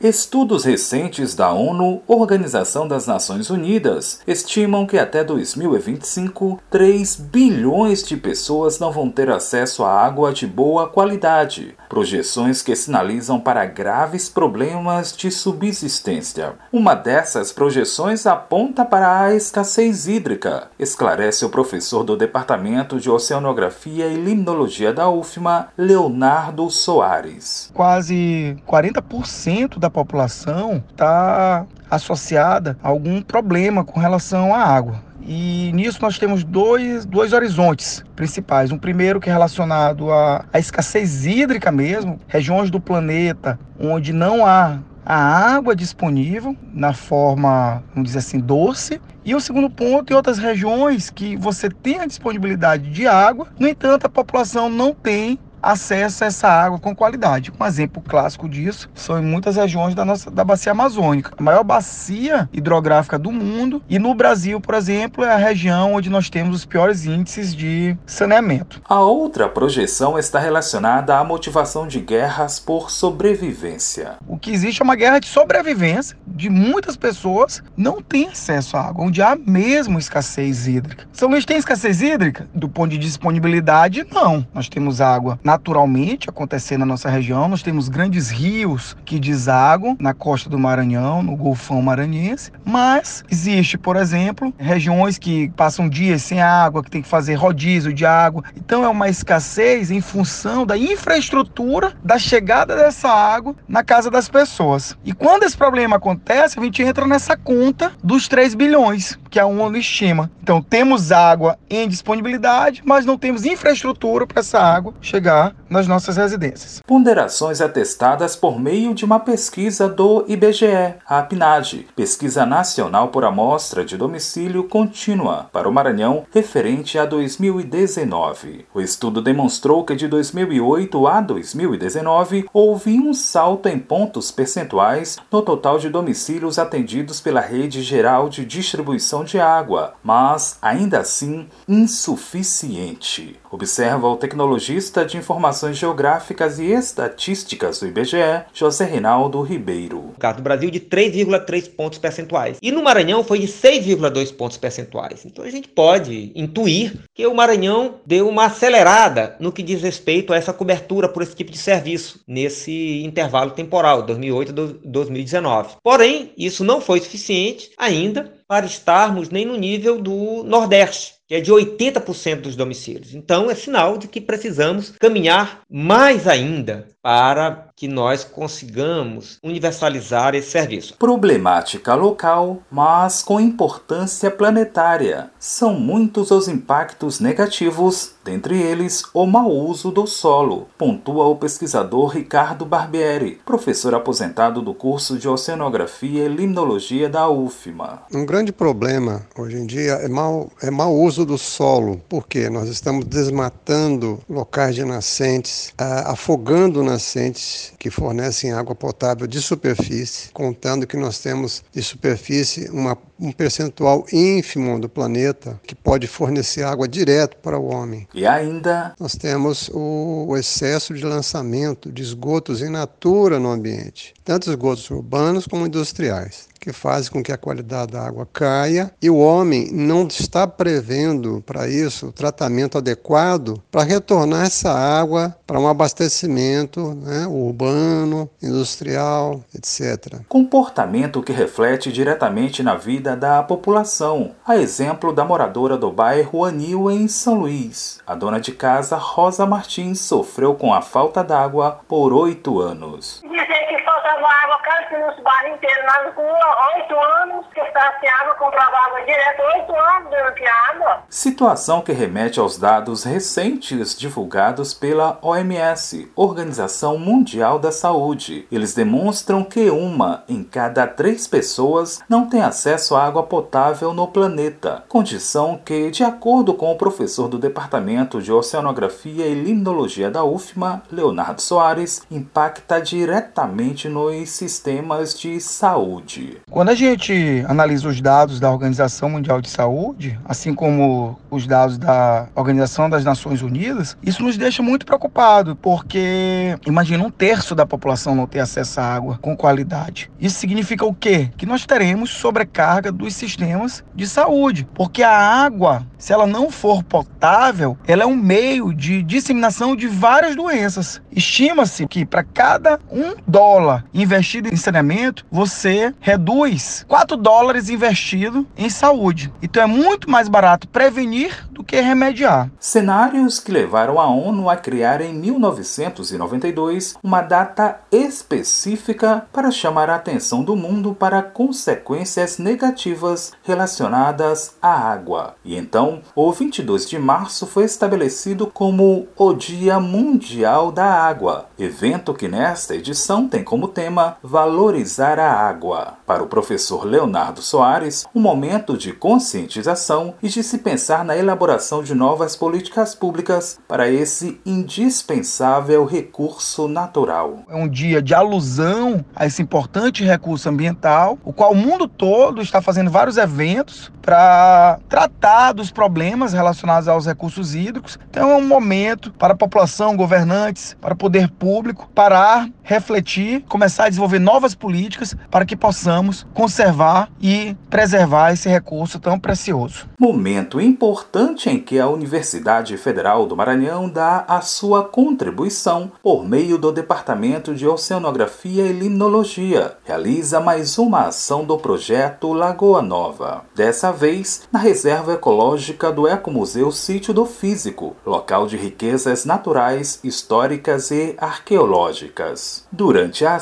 Estudos recentes da ONU, Organização das Nações Unidas, estimam que até 2025, 3 bilhões de pessoas não vão ter acesso a água de boa qualidade. Projeções que sinalizam para graves problemas de subsistência. Uma dessas projeções aponta para a escassez hídrica, esclarece o professor do Departamento de Oceanografia e Limnologia da UFMA, Leonardo Soares. Quase 40% da da população está associada a algum problema com relação à água. E nisso nós temos dois, dois horizontes principais. Um primeiro que é relacionado à, à escassez hídrica mesmo, regiões do planeta onde não há a água disponível na forma, vamos dizer assim, doce. E o segundo ponto, em outras regiões que você tem a disponibilidade de água, no entanto, a população não tem acesso a essa água com qualidade. Um exemplo clássico disso são em muitas regiões da nossa da bacia amazônica, a maior bacia hidrográfica do mundo, e no Brasil, por exemplo, é a região onde nós temos os piores índices de saneamento. A outra projeção está relacionada à motivação de guerras por sobrevivência. O que existe é uma guerra de sobrevivência de muitas pessoas não têm acesso à água, onde há mesmo escassez hídrica. São Luís tem escassez hídrica? Do ponto de disponibilidade, não. Nós temos água naturalmente acontecendo na nossa região. Nós temos grandes rios que desaguam na costa do Maranhão, no Golfão Maranhense, mas existe, por exemplo, regiões que passam dias sem água, que tem que fazer rodízio de água. Então é uma escassez em função da infraestrutura da chegada dessa água na casa das pessoas. E quando esse problema acontece, a gente entra nessa conta dos 3 bilhões, que a ONU estima. Então temos água em disponibilidade, mas não temos infraestrutura para essa água chegar nas nossas residências. Ponderações atestadas por meio de uma pesquisa do IBGE, a PNAD, Pesquisa Nacional por Amostra de Domicílio Contínua, para o Maranhão, referente a 2019. O estudo demonstrou que de 2008 a 2019 houve um salto em pontos percentuais no total de domicílios atendidos pela rede geral de distribuição de água, mas ainda assim insuficiente. Observa o tecnologista de informações geográficas e estatísticas do IBGE, José Reinaldo Ribeiro. O caso do Brasil de 3,3 pontos percentuais. E no Maranhão foi de 6,2 pontos percentuais. Então a gente pode intuir que o Maranhão deu uma acelerada no que diz respeito a essa cobertura por esse tipo de serviço nesse intervalo temporal, 2008 a 2019. Porém, isso não foi suficiente ainda para estarmos nem no nível do Nordeste que é de 80% dos domicílios. Então, é sinal de que precisamos caminhar mais ainda para que nós consigamos universalizar esse serviço. Problemática local, mas com importância planetária. São muitos os impactos negativos, dentre eles o mau uso do solo, pontua o pesquisador Ricardo Barbieri, professor aposentado do curso de Oceanografia e Limnologia da UFMA. Um grande problema hoje em dia é mau, é mau uso do solo, porque nós estamos desmatando locais de nascentes, afogando nascentes nascentes que fornecem água potável de superfície, contando que nós temos de superfície uma, um percentual ínfimo do planeta que pode fornecer água direto para o homem. E ainda nós temos o, o excesso de lançamento de esgotos in natura no ambiente, tanto esgotos urbanos como industriais que faz com que a qualidade da água caia e o homem não está prevendo para isso o tratamento adequado para retornar essa água para um abastecimento né, urbano, industrial, etc. Comportamento que reflete diretamente na vida da população, a exemplo da moradora do bairro Anil em São Luís. A dona de casa Rosa Martins sofreu com a falta d'água por oito anos. Dizer que faltava água nos bairros inteiros, nas ruas, oito anos, estava sem água, comprava água direto, oito anos durante água. Situação que remete aos dados recentes divulgados pela OMS, Organização Mundial da Saúde. Eles demonstram que uma em cada três pessoas não tem acesso à água potável no planeta, condição que, de acordo com o professor do Departamento de Oceanografia e Limnologia da UFMA, Leonardo Soares, impacta diretamente no nos sistemas de saúde. Quando a gente analisa os dados da Organização Mundial de Saúde, assim como os dados da Organização das Nações Unidas, isso nos deixa muito preocupado, porque imagina um terço da população não ter acesso à água com qualidade. Isso significa o quê? Que nós teremos sobrecarga dos sistemas de saúde, porque a água, se ela não for potável, ela é um meio de disseminação de várias doenças. Estima-se que para cada um dólar investido em saneamento, você reduz 4 dólares investido em saúde. Então é muito mais barato prevenir do que remediar. Cenários que levaram a ONU a criar em 1992 uma data específica para chamar a atenção do mundo para consequências negativas relacionadas à água. E então, o 22 de março foi estabelecido como o Dia Mundial da Água, evento que nesta edição tem como tema Valorizar a Água. Para o professor Leonardo Soares, um momento de conscientização e de se pensar na elaboração de novas políticas públicas para esse indispensável recurso natural. É um dia de alusão a esse importante recurso ambiental, o qual o mundo todo está fazendo vários eventos para tratar dos problemas relacionados aos recursos hídricos. Então é um momento para a população, governantes, para o poder público parar, refletir, começar a desenvolver novas políticas para que possamos conservar e preservar esse recurso tão precioso. Momento importante em que a Universidade Federal do Maranhão dá a sua contribuição por meio do Departamento de Oceanografia e Limnologia. Realiza mais uma ação do projeto Lagoa Nova. Dessa vez, na Reserva Ecológica do Ecomuseu Sítio do Físico, local de riquezas naturais, históricas e arqueológicas. Durante a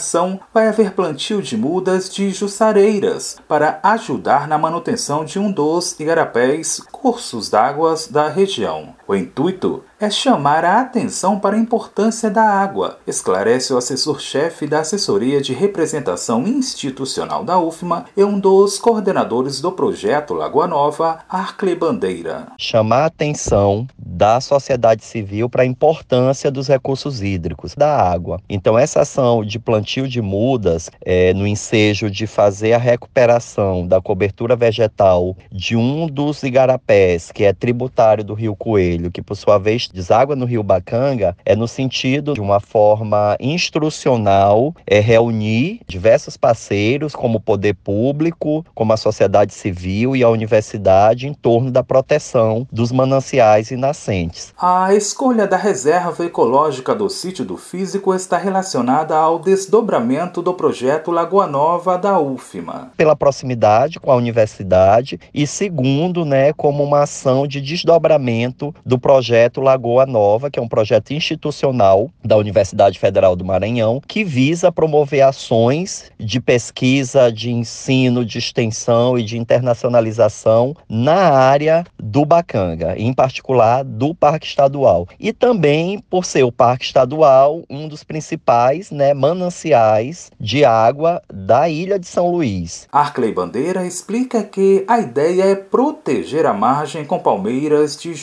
vai haver plantio de mudas de jussareiras para ajudar na manutenção de um dos igarapés cursos d'águas da região. O intuito é chamar a atenção para a importância da água, esclarece o assessor-chefe da Assessoria de Representação Institucional da UFMA e um dos coordenadores do projeto Lagoa Nova, Arcle Bandeira. Chamar a atenção da sociedade civil para a importância dos recursos hídricos, da água. Então, essa ação de plantio de mudas, é, no ensejo de fazer a recuperação da cobertura vegetal de um dos igarapés, que é tributário do Rio Coelho, que por sua vez deságua no Rio Bacanga é no sentido de uma forma instrucional, é reunir diversos parceiros, como o poder público, como a sociedade civil e a universidade, em torno da proteção dos mananciais e nascentes. A escolha da reserva ecológica do sítio do Físico está relacionada ao desdobramento do projeto Lagoa Nova da UFMA. Pela proximidade com a universidade e segundo, né, como uma ação de desdobramento do projeto Lagoa Nova, que é um projeto institucional da Universidade Federal do Maranhão, que visa promover ações de pesquisa, de ensino, de extensão e de internacionalização na área do Bacanga, em particular do Parque Estadual. E também, por ser o Parque Estadual, um dos principais né, mananciais de água da ilha de São Luís. Arclay Bandeira explica que a ideia é proteger a margem com palmeiras de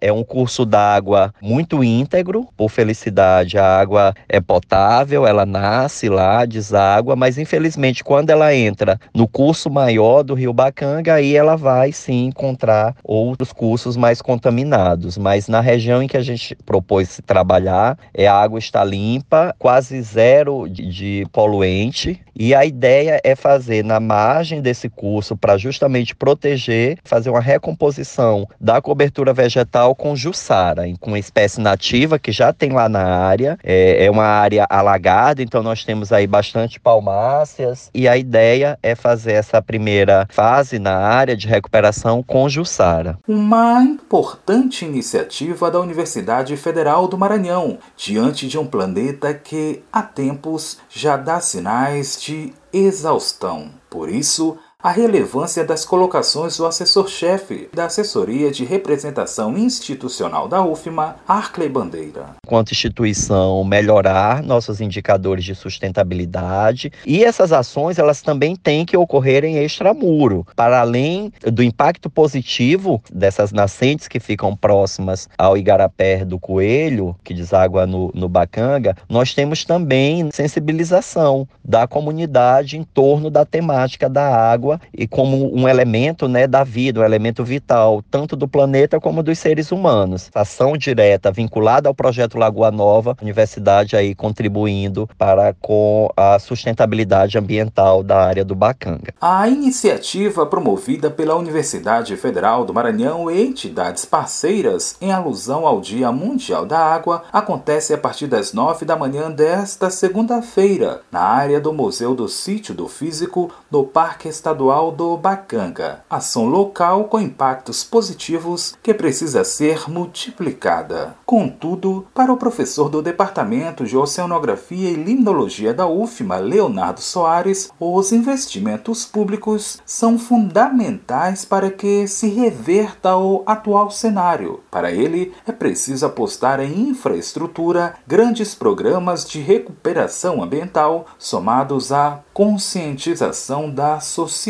É um curso d'água muito íntegro, por felicidade, a água é potável, ela nasce lá, deságua, mas infelizmente quando ela entra no curso maior do Rio Bacanga, aí ela vai sim encontrar outros cursos mais contaminados, mas na região em que a gente propôs trabalhar, é a água está limpa, quase zero de, de poluente, e a ideia é fazer na margem desse curso para justamente proteger, fazer uma recomposição da cobertura vegetal com jussara, com uma espécie nativa que já tem lá na área. É, é uma área alagada, então nós temos aí bastante palmáceas. E a ideia é fazer essa primeira fase na área de recuperação com jussara. Uma importante iniciativa da Universidade Federal do Maranhão, diante de um planeta que há tempos já dá sinais de de exaustão. Por isso, a relevância das colocações do assessor-chefe da Assessoria de Representação Institucional da UFMA, Arclay Bandeira. Quanto instituição, melhorar nossos indicadores de sustentabilidade e essas ações elas também têm que ocorrer em extramuro, para além do impacto positivo dessas nascentes que ficam próximas ao igarapé do Coelho, que deságua no, no Bacanga, nós temos também sensibilização da comunidade em torno da temática da água e como um elemento né, da vida, um elemento vital, tanto do planeta como dos seres humanos. Ação direta vinculada ao projeto Lagoa Nova, a universidade aí contribuindo para com a sustentabilidade ambiental da área do Bacanga. A iniciativa promovida pela Universidade Federal do Maranhão e entidades parceiras em alusão ao Dia Mundial da Água acontece a partir das nove da manhã desta segunda-feira, na área do Museu do Sítio do Físico, no Parque Estadual do Bacanga. Ação local com impactos positivos que precisa ser multiplicada. Contudo, para o professor do Departamento de Oceanografia e Limnologia da UFMA, Leonardo Soares, os investimentos públicos são fundamentais para que se reverta o atual cenário. Para ele, é preciso apostar em infraestrutura, grandes programas de recuperação ambiental, somados à conscientização da sociedade.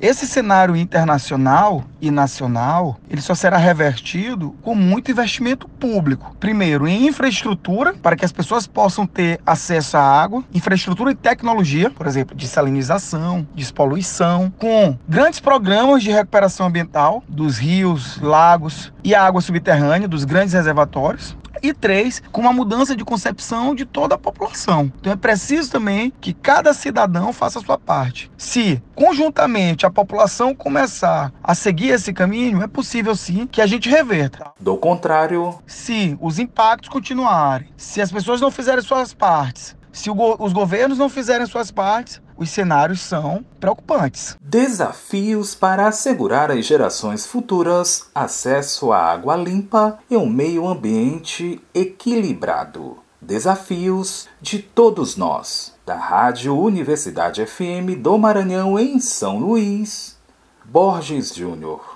Esse cenário internacional e nacional, ele só será revertido com muito investimento público. Primeiro, em infraestrutura, para que as pessoas possam ter acesso à água, infraestrutura e tecnologia, por exemplo, de salinização, despoluição, com grandes programas de recuperação ambiental dos rios, lagos e água subterrânea, dos grandes reservatórios. E três, com uma mudança de concepção de toda a população. Então é preciso também que cada cidadão faça a sua parte. Se conjuntamente a população começar a seguir esse caminho, é possível sim que a gente reverta. Do contrário, se os impactos continuarem, se as pessoas não fizerem suas partes, se go os governos não fizerem suas partes, os cenários são preocupantes. Desafios para assegurar às gerações futuras acesso à água limpa e um meio ambiente equilibrado. Desafios de todos nós. Da Rádio Universidade FM do Maranhão em São Luís, Borges Júnior.